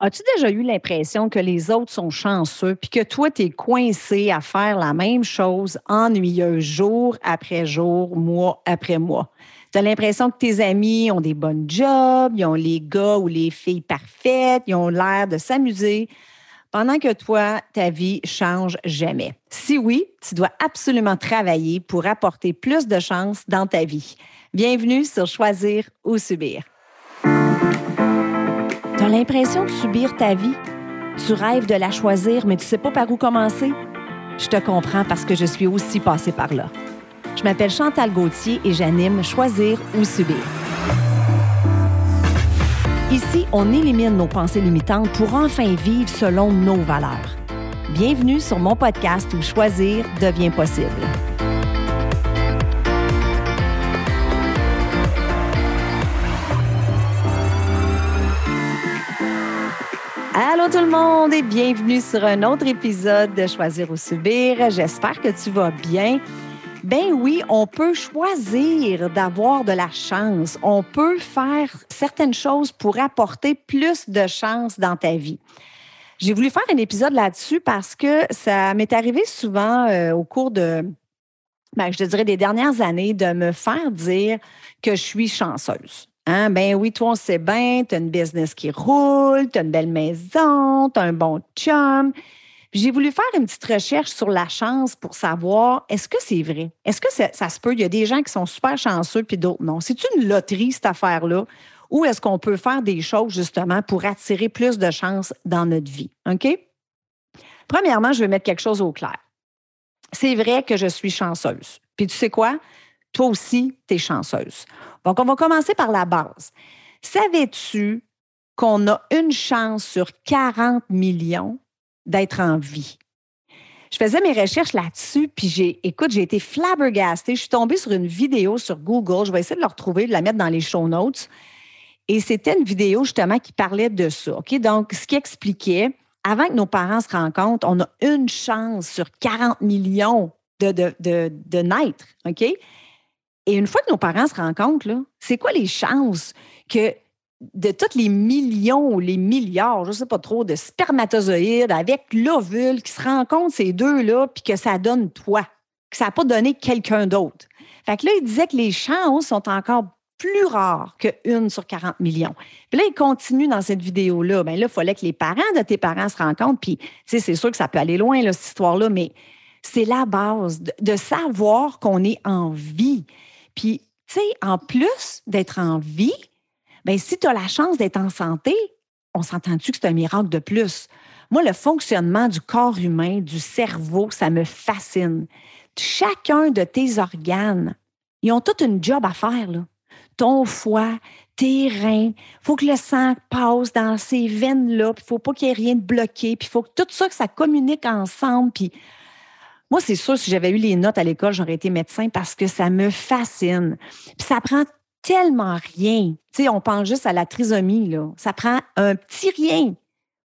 As-tu déjà eu l'impression que les autres sont chanceux puis que toi, tu es coincé à faire la même chose ennuyeux jour après jour, mois après mois? Tu as l'impression que tes amis ont des bonnes jobs, ils ont les gars ou les filles parfaites, ils ont l'air de s'amuser, pendant que toi, ta vie change jamais. Si oui, tu dois absolument travailler pour apporter plus de chance dans ta vie. Bienvenue sur Choisir ou Subir. Tu as l'impression de subir ta vie? Tu rêves de la choisir, mais tu sais pas par où commencer? Je te comprends parce que je suis aussi passée par là. Je m'appelle Chantal Gauthier et j'anime Choisir ou Subir. Ici, on élimine nos pensées limitantes pour enfin vivre selon nos valeurs. Bienvenue sur mon podcast où choisir devient possible. Allô tout le monde et bienvenue sur un autre épisode de Choisir ou Subir. J'espère que tu vas bien. Ben oui, on peut choisir d'avoir de la chance. On peut faire certaines choses pour apporter plus de chance dans ta vie. J'ai voulu faire un épisode là-dessus parce que ça m'est arrivé souvent euh, au cours de, ben, je dirais, des dernières années de me faire dire que je suis chanceuse. Hein? Ben oui, toi, on sait bien, tu as une business qui roule, tu as une belle maison, tu as un bon chum. J'ai voulu faire une petite recherche sur la chance pour savoir est-ce que c'est vrai? Est-ce que ça, se peut? Il y a des gens qui sont super chanceux puis d'autres non. C'est une loterie, cette affaire-là? Ou est-ce qu'on peut faire des choses justement pour attirer plus de chance dans notre vie? OK? Premièrement, je vais mettre quelque chose au clair. C'est vrai que je suis chanceuse. Puis tu sais quoi? Toi aussi, tu es chanceuse. Donc, on va commencer par la base. Savais-tu qu'on a une chance sur 40 millions d'être en vie? Je faisais mes recherches là-dessus, puis j'ai, écoute, j'ai été flabbergastée. Je suis tombée sur une vidéo sur Google. Je vais essayer de la retrouver, de la mettre dans les show notes. Et c'était une vidéo justement qui parlait de ça. Donc, ce qui expliquait, avant que nos parents se rencontrent, on a une chance sur 40 millions de, de naître. OK? Et une fois que nos parents se rencontrent, c'est quoi les chances que de tous les millions ou les milliards, je ne sais pas trop, de spermatozoïdes avec l'ovule qui se rencontrent ces deux-là, puis que ça donne toi, que ça n'a pas donné quelqu'un d'autre? Fait que là, il disait que les chances sont encore plus rares qu'une sur 40 millions. Puis là, il continue dans cette vidéo-là. Bien là, il fallait que les parents de tes parents se rencontrent. Puis, tu sais, c'est sûr que ça peut aller loin, cette histoire-là, mais c'est la base de savoir qu'on est en vie. Puis, tu sais, en plus d'être en vie, bien, si tu as la chance d'être en santé, on s'entend-tu que c'est un miracle de plus? Moi, le fonctionnement du corps humain, du cerveau, ça me fascine. Chacun de tes organes, ils ont tout une job à faire. Là. Ton foie, tes reins, il faut que le sang passe dans ces veines-là, il ne faut pas qu'il y ait rien de bloqué, puis il faut que tout ça, que ça communique ensemble, puis moi, c'est sûr, si j'avais eu les notes à l'école, j'aurais été médecin parce que ça me fascine. Puis ça prend tellement rien. Tu sais, on pense juste à la trisomie, là. Ça prend un petit rien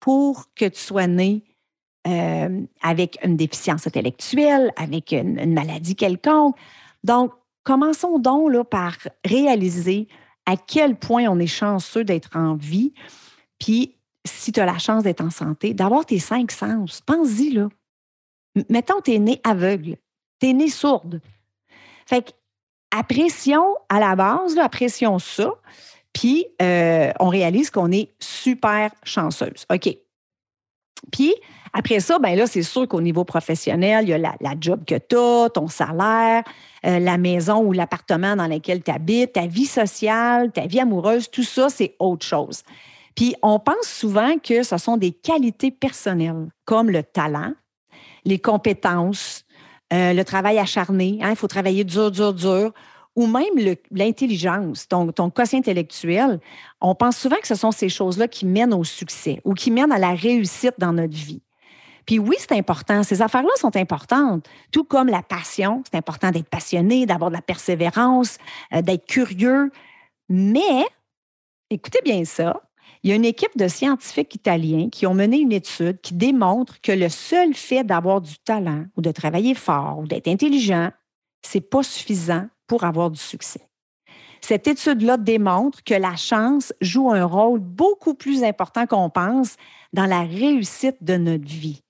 pour que tu sois né euh, avec une déficience intellectuelle, avec une, maladie quelconque. Donc, commençons donc là, par réaliser à quel point on est chanceux d'être en vie. Puis, si tu as la chance d'être en santé, d'avoir tes cinq sens, pense-y, là mettons, tu es né aveugle, tu es né sourde. Fait que, apprécions à la base, apprécions ça, puis euh, on réalise qu'on est super chanceuse. OK. Puis, après ça, ben là, c'est sûr qu'au niveau professionnel, il y a la, job que tu as, ton salaire, euh, la maison ou l'appartement dans lequel tu habites, ta vie sociale, ta vie amoureuse, tout ça, c'est autre chose. Puis, on pense souvent que ce sont des qualités personnelles, comme le talent, les compétences, euh, le travail acharné. Hein, il faut travailler dur, dur, dur. Ou même l'intelligence, ton, ton quotient intellectuel. On pense souvent que ce sont ces choses-là qui mènent au succès ou qui mènent à la réussite dans notre vie. Puis oui, c'est important. Ces affaires-là sont importantes. Tout comme la passion. C'est important d'être passionné, d'avoir de la persévérance, euh, d'être curieux. Mais, écoutez bien ça, il y a une équipe de scientifiques italiens qui ont mené une étude qui démontre que le seul fait d'avoir du talent ou de travailler fort ou d'être intelligent, c'est pas suffisant pour avoir du succès. Cette étude-là démontre que la chance joue un rôle beaucoup plus important qu'on pense dans la réussite de notre vie.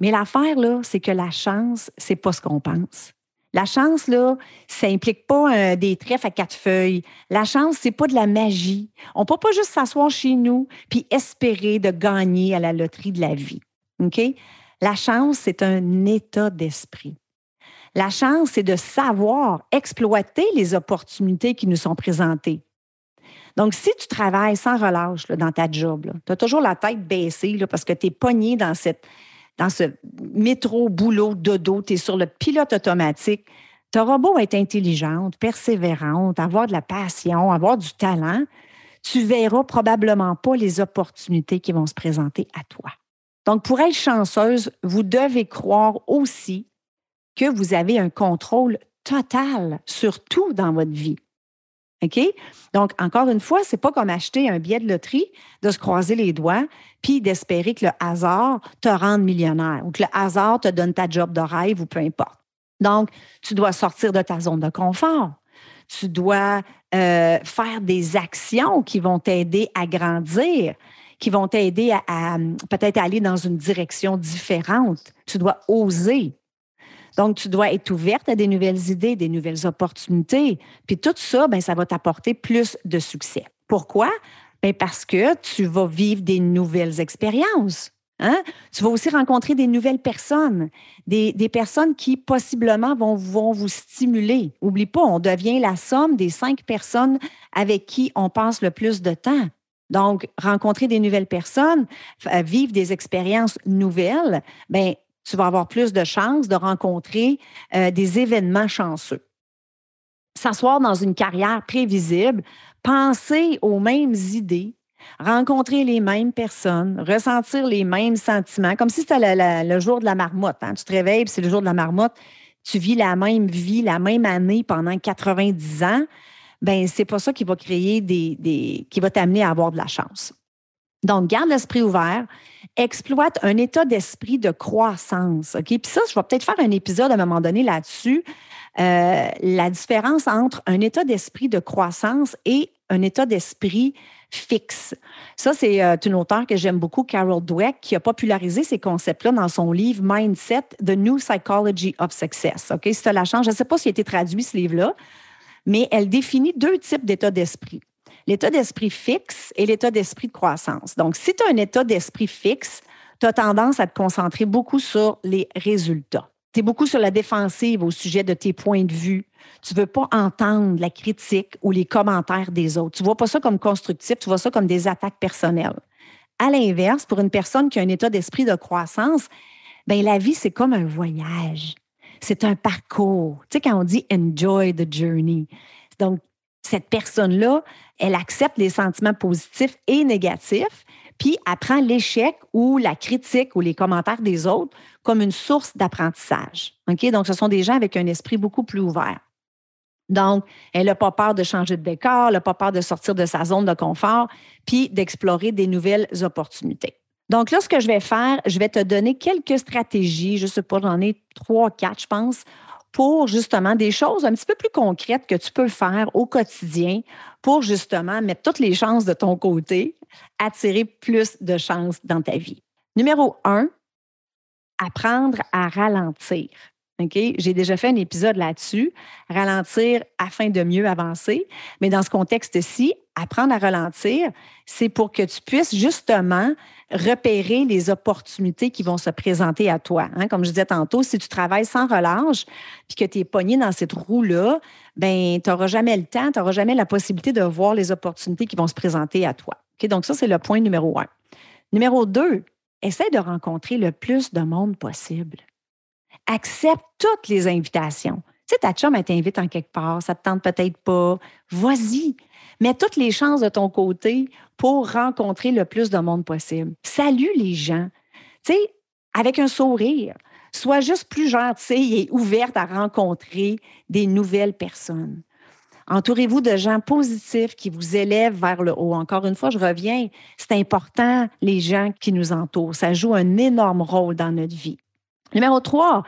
Mais l'affaire, là, c'est que la chance, c'est pas ce qu'on pense. La chance, là, ça implique pas euh, des trèfles à quatre feuilles. La chance, c'est pas de la magie. On peut pas juste s'asseoir chez nous puis espérer de gagner à la loterie de la vie. La chance, c'est un état d'esprit. La chance, c'est de savoir exploiter les opportunités qui nous sont présentées. Donc, si tu travailles sans relâche dans ta job, tu as toujours la tête baissée parce que tu es pogné dans, cette, dans ce métro, boulot, dodo, tu es sur le pilote automatique, auras beau être intelligente, persévérante, avoir de la passion, avoir du talent, tu verras probablement pas les opportunités qui vont se présenter à toi. Donc, pour être chanceuse, vous devez croire aussi que vous avez un contrôle total sur tout dans votre vie. OK? Donc, encore une fois, ce n'est pas comme acheter un billet de loterie, de se croiser les doigts, puis d'espérer que le hasard te rende millionnaire ou que le hasard te donne ta job de rêve ou peu importe. Donc, tu dois sortir de ta zone de confort. Tu dois euh, faire des actions qui vont t'aider à grandir, qui vont t'aider à peut-être aller dans une direction différente. Tu dois oser. Donc, tu dois être ouverte à des nouvelles idées, des nouvelles opportunités. Puis tout ça, ben, ça va t'apporter plus de succès. Pourquoi? Ben parce que tu vas vivre des nouvelles expériences. Hein? Tu vas aussi rencontrer des nouvelles personnes, des, des personnes qui possiblement vont, vont, vous stimuler. Oublie pas, on devient la somme des cinq personnes avec qui on passe le plus de temps. Donc, rencontrer des nouvelles personnes, vivre des expériences nouvelles, ben tu vas avoir plus de chances de rencontrer euh, des événements chanceux. S'asseoir dans une carrière prévisible, penser aux mêmes idées, rencontrer les mêmes personnes, ressentir les mêmes sentiments, comme si c'était le jour de la marmotte. Hein. Tu te réveilles, c'est le jour de la marmotte, tu vis la même vie, la même année pendant 90 ans, ben c'est pas ça qui va créer des, des qui va t'amener à avoir de la chance. Donc, garde l'esprit ouvert, exploite un état d'esprit de croissance. OK? Puis ça, je vais peut-être faire un épisode à un moment donné là-dessus. Euh, la différence entre un état d'esprit de croissance et un état d'esprit fixe. Ça, c'est euh, une auteure que j'aime beaucoup, Carol Dweck, qui a popularisé ces concepts-là dans son livre Mindset, The New Psychology of Success. OK? Si la chance, je ne sais pas s'il a été traduit, ce livre-là, mais elle définit deux types d'états d'esprit l'état d'esprit fixe et l'état d'esprit de croissance. Donc, si tu as un état d'esprit fixe, tu as tendance à te concentrer beaucoup sur les résultats. Tu es beaucoup sur la défensive au sujet de tes points de vue. Tu ne veux pas entendre la critique ou les commentaires des autres. Tu ne vois pas ça comme constructif, tu vois ça comme des attaques personnelles. À l'inverse, pour une personne qui a un état d'esprit de croissance, ben la vie, c'est comme un voyage. C'est un parcours. Tu sais, quand on dit enjoy the journey. Donc, cette personne-là, elle accepte les sentiments positifs et négatifs, puis elle prend l'échec ou la critique ou les commentaires des autres comme une source d'apprentissage. Donc, ce sont des gens avec un esprit beaucoup plus ouvert. Donc, elle n'a pas peur de changer de décor, elle n'a pas peur de sortir de sa zone de confort, puis d'explorer des nouvelles opportunités. Donc là, ce que je vais faire, je vais te donner quelques stratégies, je ne sais pas, j'en ai trois, quatre, je pense, pour justement des choses un petit peu plus concrètes que tu peux faire au quotidien pour justement mettre toutes les chances de ton côté, attirer plus de chances dans ta vie. Numéro un, apprendre à ralentir. J'ai déjà fait un épisode là-dessus, ralentir afin de mieux avancer. Mais dans ce contexte-ci, apprendre à ralentir, c'est pour que tu puisses justement repérer les opportunités qui vont se présenter à toi. Hein? Comme je disais tantôt, si tu travailles sans relâche puis que tu es pogné dans cette roue-là, ben tu n'auras jamais le temps, tu n'auras jamais la possibilité de voir les opportunités qui vont se présenter à toi. Donc, ça, c'est le point numéro un. Numéro deux, essaie de rencontrer le plus de monde possible accepte toutes les invitations. Tu sais, ta chum, elle t'invite en quelque part, ça te tente peut-être pas. Vas-y. Mets toutes les chances de ton côté pour rencontrer le plus de monde possible. Salue les gens. Tu sais, avec un sourire. Sois juste plus gentille et ouverte à rencontrer des nouvelles personnes. Entourez-vous de gens positifs qui vous élèvent vers le haut. Encore une fois, je reviens, c'est important, les gens qui nous entourent. Ça joue un énorme rôle dans notre vie. Numéro 3,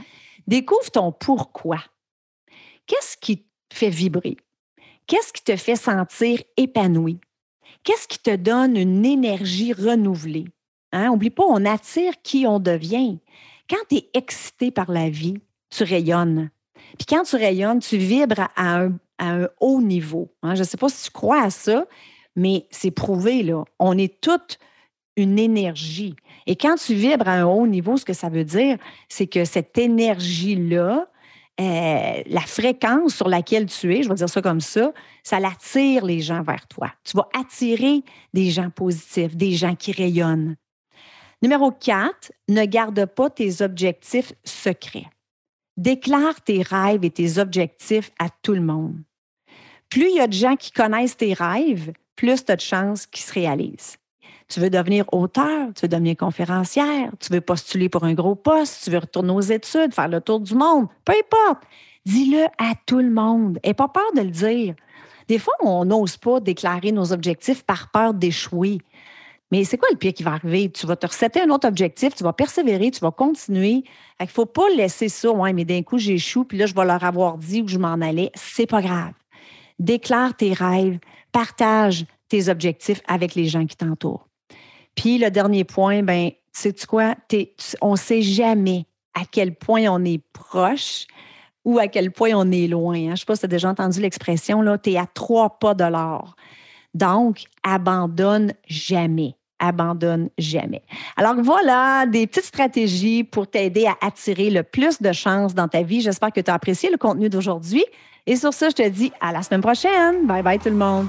découvre ton pourquoi. Qu'est-ce qui te fait vibrer? Qu'est-ce qui te fait sentir épanoui? Qu'est-ce qui te donne une énergie renouvelée? Hein? Oublie pas, on attire qui on devient. Quand tu es excité par la vie, tu rayonnes. Puis quand tu rayonnes, tu vibres à un, haut niveau. Hein? Je ne sais pas si tu crois à ça, mais c'est prouvé, là. On est toutes une énergie. Et quand tu vibres à un haut niveau, ce que ça veut dire, c'est que cette énergie-là, euh, la fréquence sur laquelle tu es, je vais dire ça comme ça, ça l'attire les gens vers toi. Tu vas attirer des gens positifs, des gens qui rayonnent. Numéro 4, ne garde pas tes objectifs secrets. Déclare tes rêves et tes objectifs à tout le monde. Plus il y a de gens qui connaissent tes rêves, plus tu as de chances qu'ils se réalisent. Tu veux devenir auteur, tu veux devenir conférencière, tu veux postuler pour un gros poste, tu veux retourner aux études, faire le tour du monde, peu importe. Dis-le à tout le monde. Et pas peur de le dire. Des fois, on n'ose pas déclarer nos objectifs par peur d'échouer. Mais c'est quoi le pire qui va arriver? Tu vas te recéter un autre objectif, tu vas persévérer, tu vas continuer. Il ne faut pas laisser ça, ouais, mais d'un coup, j'échoue, puis là, je vais leur avoir dit où je m'en allais. C'est pas grave. Déclare tes rêves, partage tes objectifs avec les gens qui t'entourent. Puis le dernier point, ben, sais-tu quoi? on ne sait jamais à quel point on est proche ou à quel point on est loin. Hein. Je ne sais pas si tu as déjà entendu l'expression, là, tu es à trois pas de l'or. Donc, abandonne jamais abandonne jamais. Alors voilà, des petites stratégies pour t'aider à attirer le plus de chances dans ta vie. J'espère que tu as apprécié le contenu d'aujourd'hui. Et sur ça, je te dis à la semaine prochaine. Bye bye tout le monde.